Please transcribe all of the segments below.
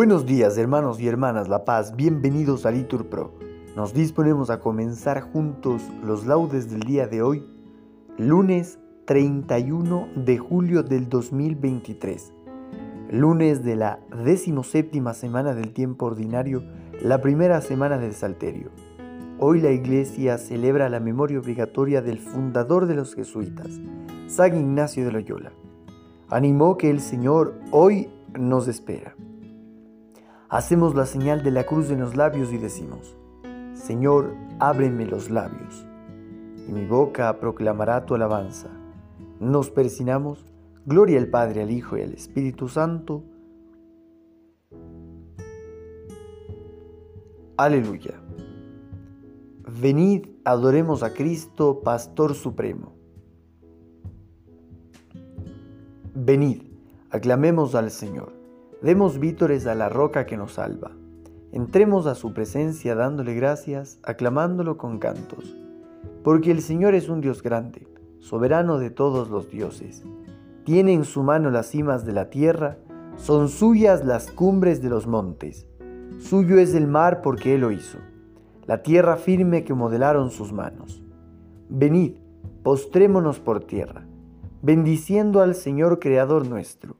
Buenos días hermanos y hermanas La Paz, bienvenidos a Litur Pro. Nos disponemos a comenzar juntos los laudes del día de hoy, lunes 31 de julio del 2023, lunes de la decimoséptima semana del tiempo ordinario, la primera semana del Salterio. Hoy la Iglesia celebra la memoria obligatoria del fundador de los jesuitas, San Ignacio de Loyola. Animó que el Señor hoy nos espera. Hacemos la señal de la cruz en los labios y decimos, Señor, ábreme los labios, y mi boca proclamará tu alabanza. Nos persinamos, gloria al Padre, al Hijo y al Espíritu Santo. Aleluya. Venid, adoremos a Cristo, Pastor Supremo. Venid, aclamemos al Señor. Demos vítores a la roca que nos salva. Entremos a su presencia dándole gracias, aclamándolo con cantos. Porque el Señor es un Dios grande, soberano de todos los dioses. Tiene en su mano las cimas de la tierra, son suyas las cumbres de los montes. Suyo es el mar porque Él lo hizo, la tierra firme que modelaron sus manos. Venid, postrémonos por tierra, bendiciendo al Señor Creador nuestro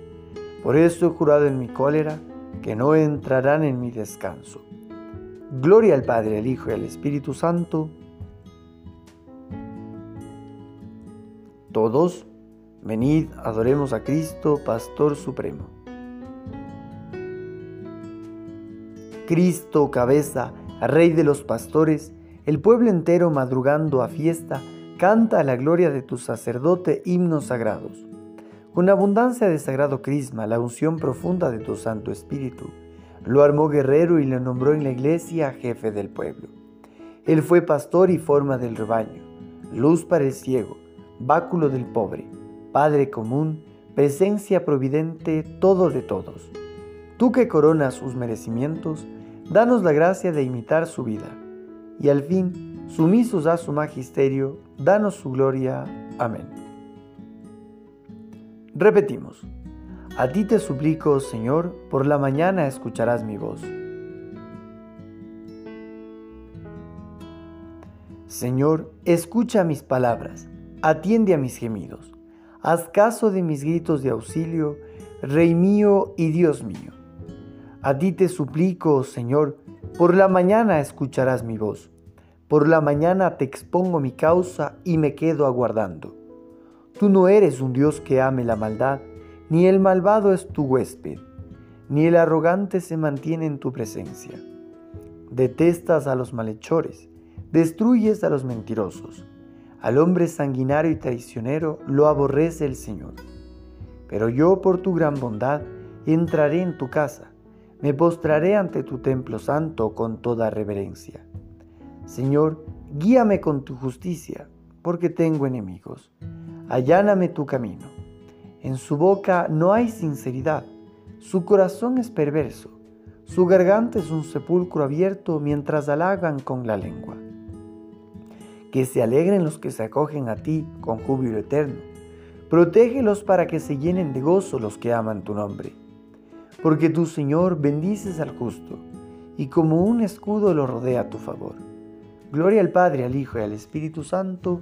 Por eso he jurado en mi cólera que no entrarán en mi descanso. Gloria al Padre, al Hijo y al Espíritu Santo. Todos, venid, adoremos a Cristo, Pastor Supremo. Cristo, cabeza, Rey de los pastores, el pueblo entero madrugando a fiesta, canta a la gloria de tu sacerdote himnos sagrados. Con abundancia de sagrado crisma, la unción profunda de tu Santo Espíritu, lo armó guerrero y le nombró en la iglesia jefe del pueblo. Él fue pastor y forma del rebaño, luz para el ciego, báculo del pobre, Padre común, presencia providente, todo de todos. Tú que coronas sus merecimientos, danos la gracia de imitar su vida. Y al fin, sumisos a su magisterio, danos su gloria. Amén. Repetimos, a ti te suplico, Señor, por la mañana escucharás mi voz. Señor, escucha mis palabras, atiende a mis gemidos, haz caso de mis gritos de auxilio, Rey mío y Dios mío. A ti te suplico, Señor, por la mañana escucharás mi voz, por la mañana te expongo mi causa y me quedo aguardando. Tú no eres un Dios que ame la maldad, ni el malvado es tu huésped, ni el arrogante se mantiene en tu presencia. Detestas a los malhechores, destruyes a los mentirosos. Al hombre sanguinario y traicionero lo aborrece el Señor. Pero yo por tu gran bondad entraré en tu casa, me postraré ante tu templo santo con toda reverencia. Señor, guíame con tu justicia, porque tengo enemigos alláname tu camino. En su boca no hay sinceridad, su corazón es perverso, su garganta es un sepulcro abierto mientras halagan con la lengua. Que se alegren los que se acogen a ti con júbilo eterno. Protégelos para que se llenen de gozo los que aman tu nombre. Porque tu Señor bendices al justo, y como un escudo lo rodea a tu favor. Gloria al Padre, al Hijo y al Espíritu Santo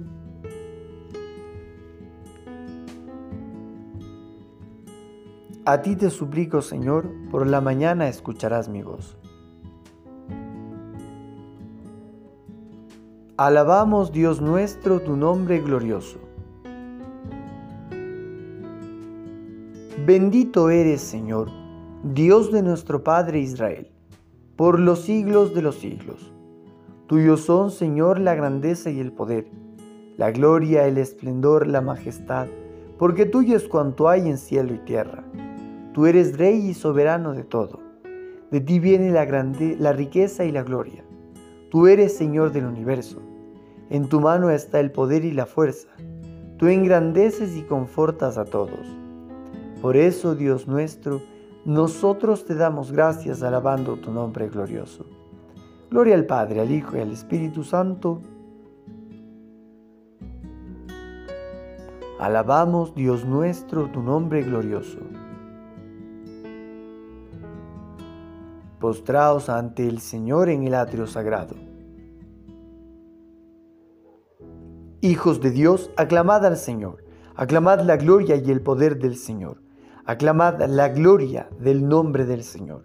A ti te suplico, Señor, por la mañana escucharás mi voz. Alabamos, Dios nuestro, tu nombre glorioso. Bendito eres, Señor, Dios de nuestro Padre Israel, por los siglos de los siglos. Tuyos son, Señor, la grandeza y el poder, la gloria, el esplendor, la majestad, porque tuyo es cuanto hay en cielo y tierra. Tú eres rey y soberano de todo. De ti viene la, grande, la riqueza y la gloria. Tú eres Señor del universo. En tu mano está el poder y la fuerza. Tú engrandeces y confortas a todos. Por eso, Dios nuestro, nosotros te damos gracias alabando tu nombre glorioso. Gloria al Padre, al Hijo y al Espíritu Santo. Alabamos, Dios nuestro, tu nombre glorioso. Postraos ante el Señor en el atrio sagrado. Hijos de Dios, aclamad al Señor, aclamad la gloria y el poder del Señor, aclamad la gloria del nombre del Señor.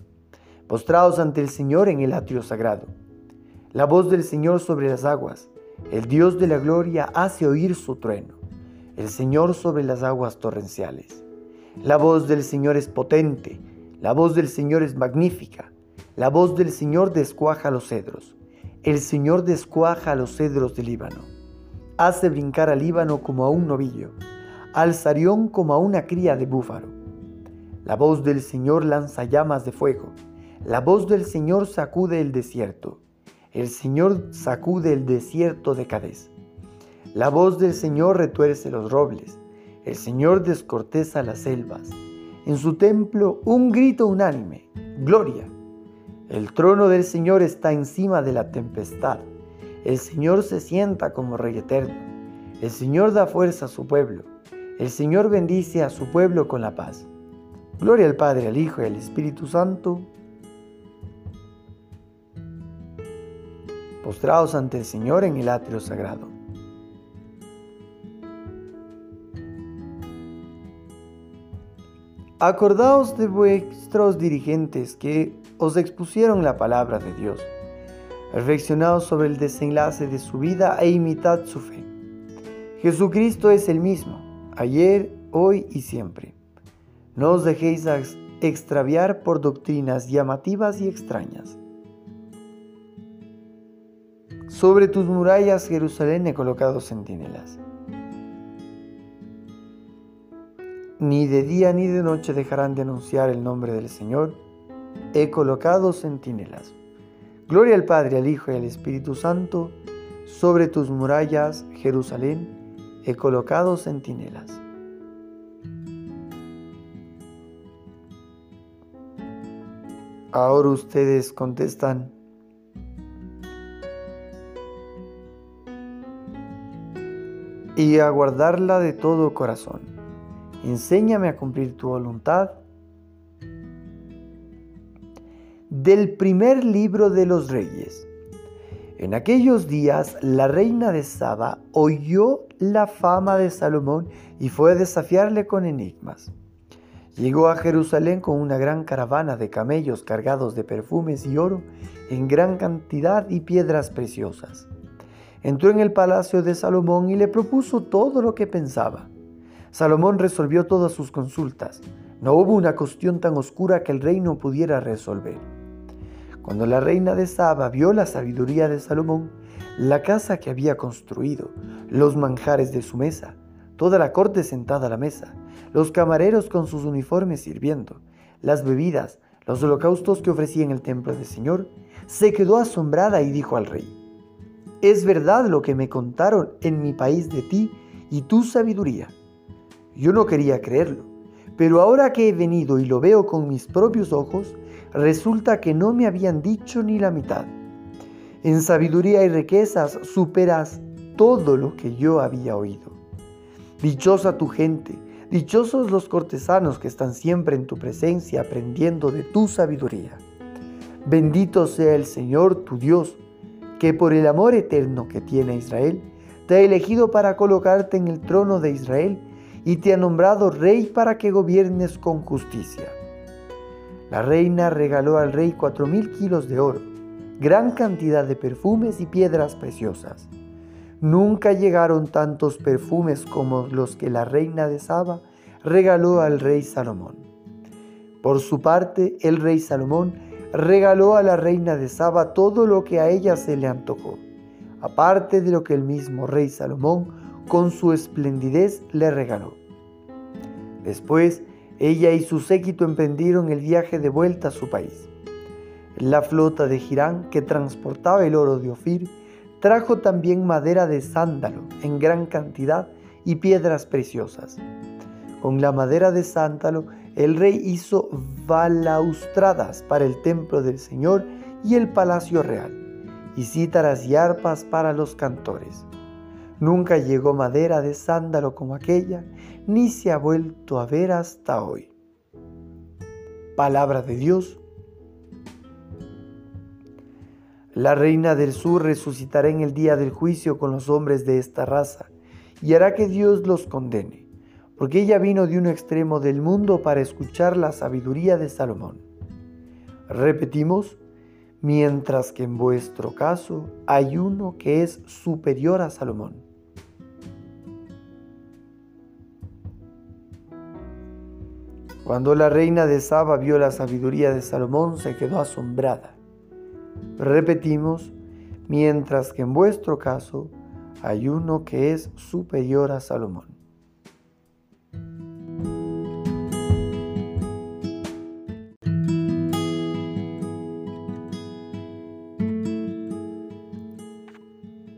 Postraos ante el Señor en el atrio sagrado. La voz del Señor sobre las aguas, el Dios de la gloria hace oír su trueno el Señor sobre las aguas torrenciales. La voz del Señor es potente, la voz del Señor es magnífica, la voz del Señor descuaja los cedros. El Señor descuaja los cedros del Líbano. Hace brincar al Líbano como a un novillo, al Sarión como a una cría de búfalo. La voz del Señor lanza llamas de fuego. La voz del Señor sacude el desierto. El Señor sacude el desierto de Cadés. La voz del Señor retuerce los robles, el Señor descorteza las selvas. En su templo un grito unánime, gloria. El trono del Señor está encima de la tempestad. El Señor se sienta como Rey eterno. El Señor da fuerza a su pueblo. El Señor bendice a su pueblo con la paz. Gloria al Padre, al Hijo y al Espíritu Santo. Postrados ante el Señor en el atrio sagrado. Acordaos de vuestros dirigentes que os expusieron la palabra de Dios. Reflexionaos sobre el desenlace de su vida e imitad su fe. Jesucristo es el mismo, ayer, hoy y siempre. No os dejéis extraviar por doctrinas llamativas y extrañas. Sobre tus murallas, Jerusalén, he colocado centinelas. Ni de día ni de noche dejarán de anunciar el nombre del Señor. He colocado centinelas. Gloria al Padre, al Hijo y al Espíritu Santo. Sobre tus murallas, Jerusalén, he colocado centinelas. Ahora ustedes contestan. Y a guardarla de todo corazón enséñame a cumplir tu voluntad. Del primer libro de los reyes. En aquellos días la reina de Saba oyó la fama de Salomón y fue a desafiarle con enigmas. Llegó a Jerusalén con una gran caravana de camellos cargados de perfumes y oro en gran cantidad y piedras preciosas. Entró en el palacio de Salomón y le propuso todo lo que pensaba. Salomón resolvió todas sus consultas. No hubo una cuestión tan oscura que el rey no pudiera resolver. Cuando la reina de Saba vio la sabiduría de Salomón, la casa que había construido, los manjares de su mesa, toda la corte sentada a la mesa, los camareros con sus uniformes sirviendo, las bebidas, los holocaustos que ofrecía en el templo del Señor, se quedó asombrada y dijo al rey, es verdad lo que me contaron en mi país de ti y tu sabiduría. Yo no quería creerlo, pero ahora que he venido y lo veo con mis propios ojos, resulta que no me habían dicho ni la mitad. En sabiduría y riquezas superas todo lo que yo había oído. Dichosa tu gente, dichosos los cortesanos que están siempre en tu presencia aprendiendo de tu sabiduría. Bendito sea el Señor tu Dios, que por el amor eterno que tiene Israel, te ha elegido para colocarte en el trono de Israel y te ha nombrado rey para que gobiernes con justicia. La reina regaló al rey cuatro mil kilos de oro, gran cantidad de perfumes y piedras preciosas. Nunca llegaron tantos perfumes como los que la reina de Saba regaló al rey Salomón. Por su parte, el rey Salomón regaló a la reina de Saba todo lo que a ella se le antojó, aparte de lo que el mismo rey Salomón con su esplendidez le regaló. Después, ella y su séquito emprendieron el viaje de vuelta a su país. La flota de Girán, que transportaba el oro de Ofir, trajo también madera de sándalo en gran cantidad y piedras preciosas. Con la madera de sándalo, el rey hizo balaustradas para el templo del Señor y el palacio real, y cítaras y arpas para los cantores. Nunca llegó madera de sándalo como aquella, ni se ha vuelto a ver hasta hoy. Palabra de Dios. La reina del sur resucitará en el día del juicio con los hombres de esta raza, y hará que Dios los condene, porque ella vino de un extremo del mundo para escuchar la sabiduría de Salomón. Repetimos, mientras que en vuestro caso hay uno que es superior a Salomón. Cuando la reina de Saba vio la sabiduría de Salomón, se quedó asombrada. Repetimos, mientras que en vuestro caso hay uno que es superior a Salomón.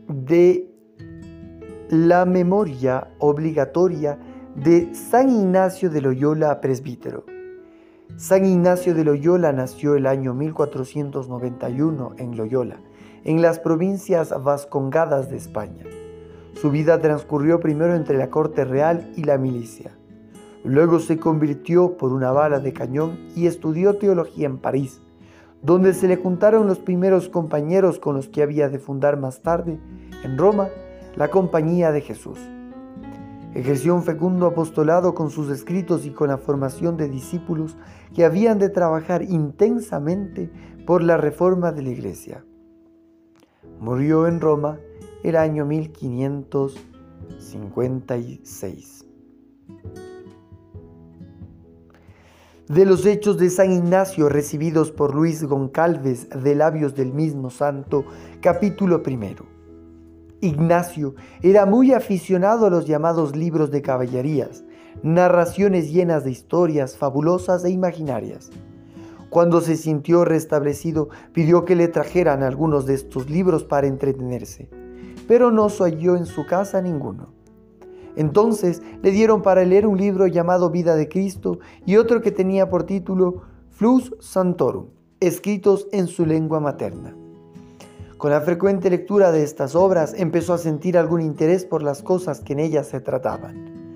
De la memoria obligatoria de San Ignacio de Loyola, presbítero. San Ignacio de Loyola nació el año 1491 en Loyola, en las provincias vascongadas de España. Su vida transcurrió primero entre la corte real y la milicia. Luego se convirtió por una bala de cañón y estudió teología en París, donde se le juntaron los primeros compañeros con los que había de fundar más tarde, en Roma, la Compañía de Jesús. Ejerció un fecundo apostolado con sus escritos y con la formación de discípulos que habían de trabajar intensamente por la reforma de la Iglesia. Murió en Roma el año 1556. De los hechos de San Ignacio recibidos por Luis Goncalves de labios del mismo santo, capítulo primero. Ignacio era muy aficionado a los llamados libros de caballerías, narraciones llenas de historias fabulosas e imaginarias. Cuando se sintió restablecido, pidió que le trajeran algunos de estos libros para entretenerse, pero no se halló en su casa ninguno. Entonces le dieron para leer un libro llamado Vida de Cristo y otro que tenía por título Flus Santorum, escritos en su lengua materna. Con la frecuente lectura de estas obras empezó a sentir algún interés por las cosas que en ellas se trataban.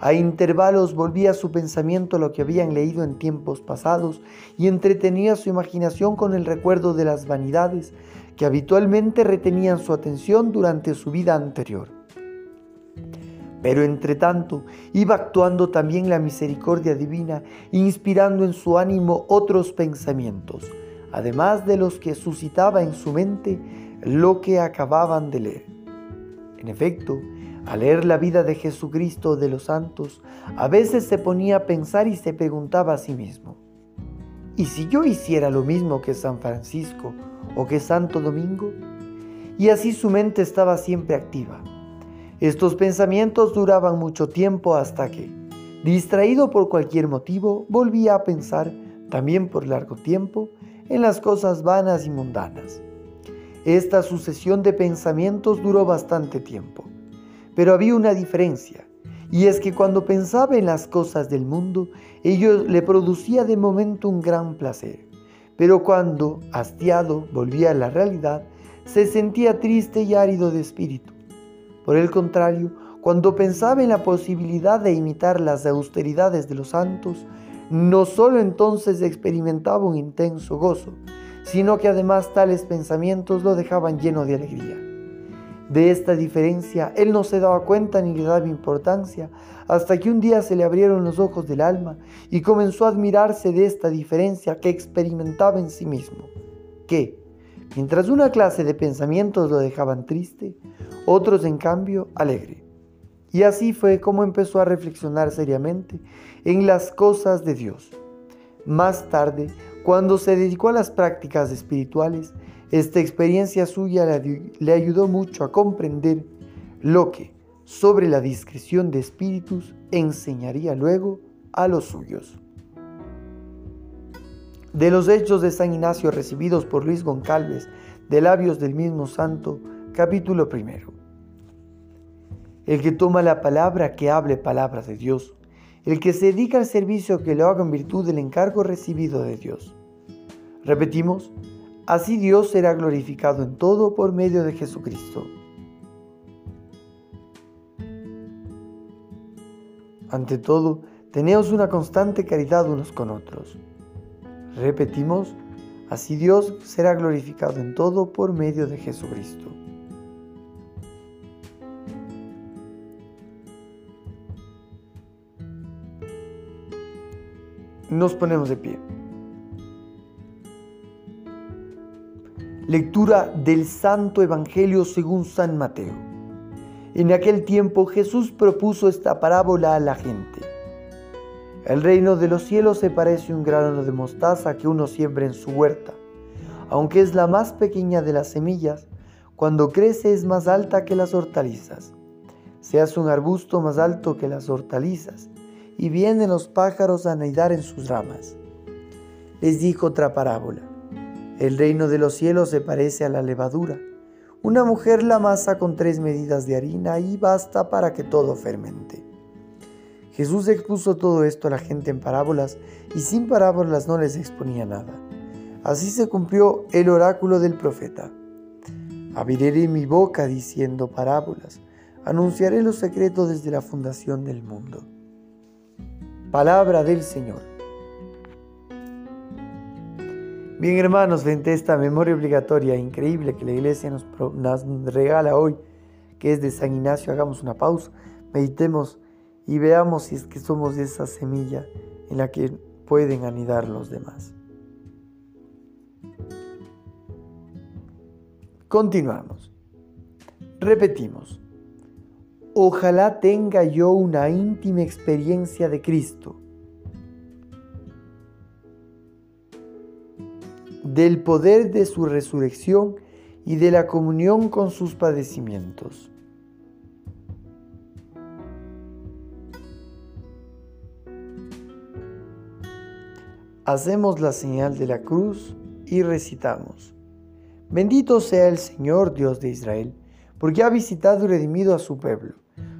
A intervalos volvía su pensamiento a lo que habían leído en tiempos pasados y entretenía su imaginación con el recuerdo de las vanidades que habitualmente retenían su atención durante su vida anterior. Pero entre tanto iba actuando también la misericordia divina, inspirando en su ánimo otros pensamientos además de los que suscitaba en su mente lo que acababan de leer. En efecto, al leer la vida de Jesucristo de los santos, a veces se ponía a pensar y se preguntaba a sí mismo, ¿y si yo hiciera lo mismo que San Francisco o que Santo Domingo? Y así su mente estaba siempre activa. Estos pensamientos duraban mucho tiempo hasta que, distraído por cualquier motivo, volvía a pensar, también por largo tiempo, en las cosas vanas y mundanas. Esta sucesión de pensamientos duró bastante tiempo, pero había una diferencia, y es que cuando pensaba en las cosas del mundo, ello le producía de momento un gran placer, pero cuando, hastiado, volvía a la realidad, se sentía triste y árido de espíritu. Por el contrario, cuando pensaba en la posibilidad de imitar las austeridades de los santos, no solo entonces experimentaba un intenso gozo, sino que además tales pensamientos lo dejaban lleno de alegría. De esta diferencia él no se daba cuenta ni le daba importancia hasta que un día se le abrieron los ojos del alma y comenzó a admirarse de esta diferencia que experimentaba en sí mismo, que, mientras una clase de pensamientos lo dejaban triste, otros en cambio alegre. Y así fue como empezó a reflexionar seriamente en las cosas de Dios. Más tarde, cuando se dedicó a las prácticas espirituales, esta experiencia suya le ayudó mucho a comprender lo que, sobre la discreción de espíritus, enseñaría luego a los suyos. de los hechos de San Ignacio recibidos por Luis Goncalves, de labios del mismo santo, capítulo primero. El que toma la palabra, que hable palabra de Dios. El que se dedica al servicio, que lo haga en virtud del encargo recibido de Dios. Repetimos, así Dios será glorificado en todo por medio de Jesucristo. Ante todo, teneos una constante caridad unos con otros Repetimos, así Dios será glorificado en todo por medio de Jesucristo. Nos ponemos de pie. Lectura del Santo Evangelio según San Mateo. En aquel tiempo Jesús propuso esta parábola a la gente. El reino de los cielos se parece a un grano de mostaza que uno siembra en su huerta. Aunque es la más pequeña de las semillas, cuando crece es más alta que las hortalizas. Se hace un arbusto más alto que las hortalizas, y vienen los pájaros a anidar en sus ramas. Les dijo otra parábola. El reino de los cielos se parece a la levadura. Una mujer la amasa con tres medidas de harina y basta para que todo fermente. Jesús expuso todo esto a la gente en parábolas y sin parábolas no les exponía nada. Así se cumplió el oráculo del profeta. Abriré mi boca diciendo parábolas, anunciaré los secretos desde la fundación del mundo. Palabra del Señor. Bien hermanos, frente a esta memoria obligatoria increíble que la iglesia nos, regala hoy, que es de San Ignacio, hagamos una pausa, meditemos y veamos si es que somos esa semilla en la que pueden anidar los demás. Continuamos. Repetimos. Ojalá tenga yo una íntima experiencia de Cristo, del poder de su resurrección y de la comunión con sus padecimientos. Hacemos la señal de la cruz y recitamos. Bendito sea el Señor Dios de Israel, porque ha visitado y redimido a su pueblo,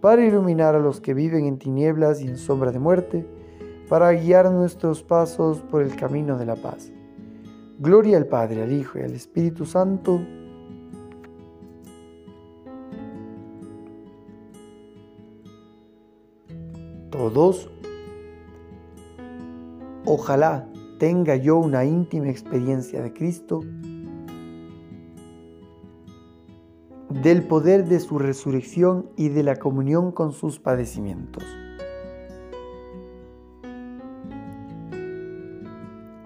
para iluminar a los que viven en tinieblas y en sombra de muerte, para guiar nuestros pasos por el camino de la paz. Gloria al Padre, al Hijo y al Espíritu Santo. Todos, ojalá tenga yo una íntima experiencia de Cristo, del poder de su resurrección y de la comunión con sus padecimientos.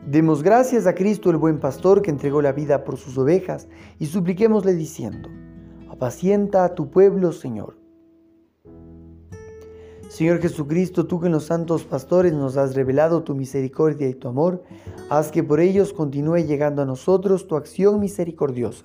Demos gracias a Cristo el buen pastor que entregó la vida por sus ovejas y supliquémosle diciendo, apacienta a tu pueblo, Señor. Señor Jesucristo, tú que en los santos pastores nos has revelado tu misericordia y tu amor, haz que por ellos continúe llegando a nosotros tu acción misericordiosa.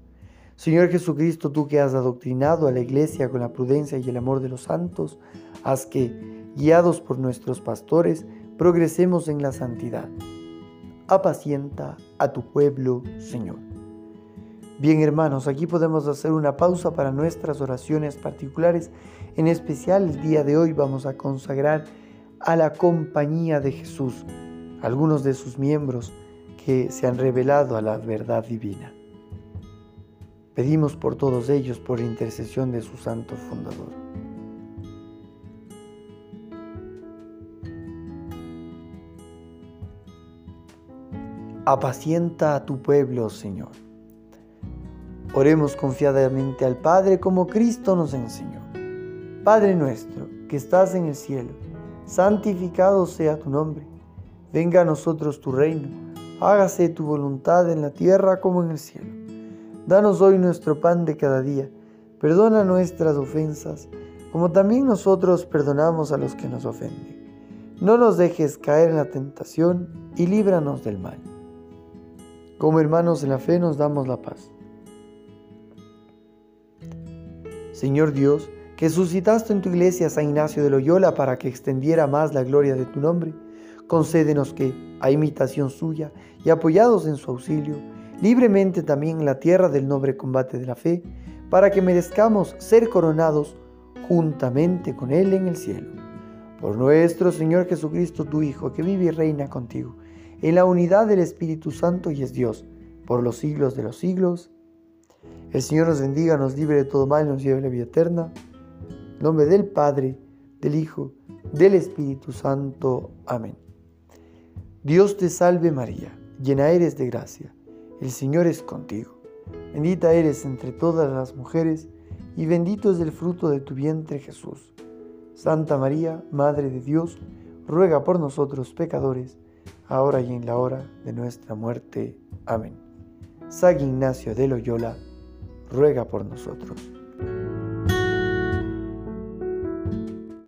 Señor Jesucristo, tú que has adoctrinado a la iglesia con la prudencia y el amor de los santos, haz que, guiados por nuestros pastores, progresemos en la santidad. Apacienta a tu pueblo, Señor. Bien hermanos, aquí podemos hacer una pausa para nuestras oraciones particulares. En especial el día de hoy vamos a consagrar a la compañía de Jesús, algunos de sus miembros que se han revelado a la verdad divina. Pedimos por todos ellos por intercesión de su santo fundador. Apacienta a tu pueblo, Señor. Oremos confiadamente al Padre como Cristo nos enseñó. Padre nuestro, que estás en el cielo, santificado sea tu nombre. Venga a nosotros tu reino. Hágase tu voluntad en la tierra como en el cielo. Danos hoy nuestro pan de cada día. Perdona nuestras ofensas, como también nosotros perdonamos a los que nos ofenden. No nos dejes caer en la tentación y líbranos del mal. Como hermanos en la fe nos damos la paz. Señor Dios, que suscitaste en tu iglesia a San Ignacio de Loyola para que extendiera más la gloria de tu nombre, concédenos que, a imitación suya y apoyados en su auxilio, libremente también en la tierra del noble combate de la fe, para que merezcamos ser coronados juntamente con Él en el cielo. Por nuestro Señor Jesucristo, tu Hijo, que vive y reina contigo en la unidad del Espíritu Santo y es Dios, por los siglos de los siglos. El Señor nos bendiga, nos libre de todo mal nos lleve a la vida eterna. En nombre del Padre, del Hijo, del Espíritu Santo. Amén. Dios te salve María, llena eres de gracia, el Señor es contigo. Bendita eres entre todas las mujeres, y bendito es el fruto de tu vientre Jesús. Santa María, Madre de Dios, ruega por nosotros pecadores, ahora y en la hora de nuestra muerte. Amén. San Ignacio de Loyola, ruega por nosotros.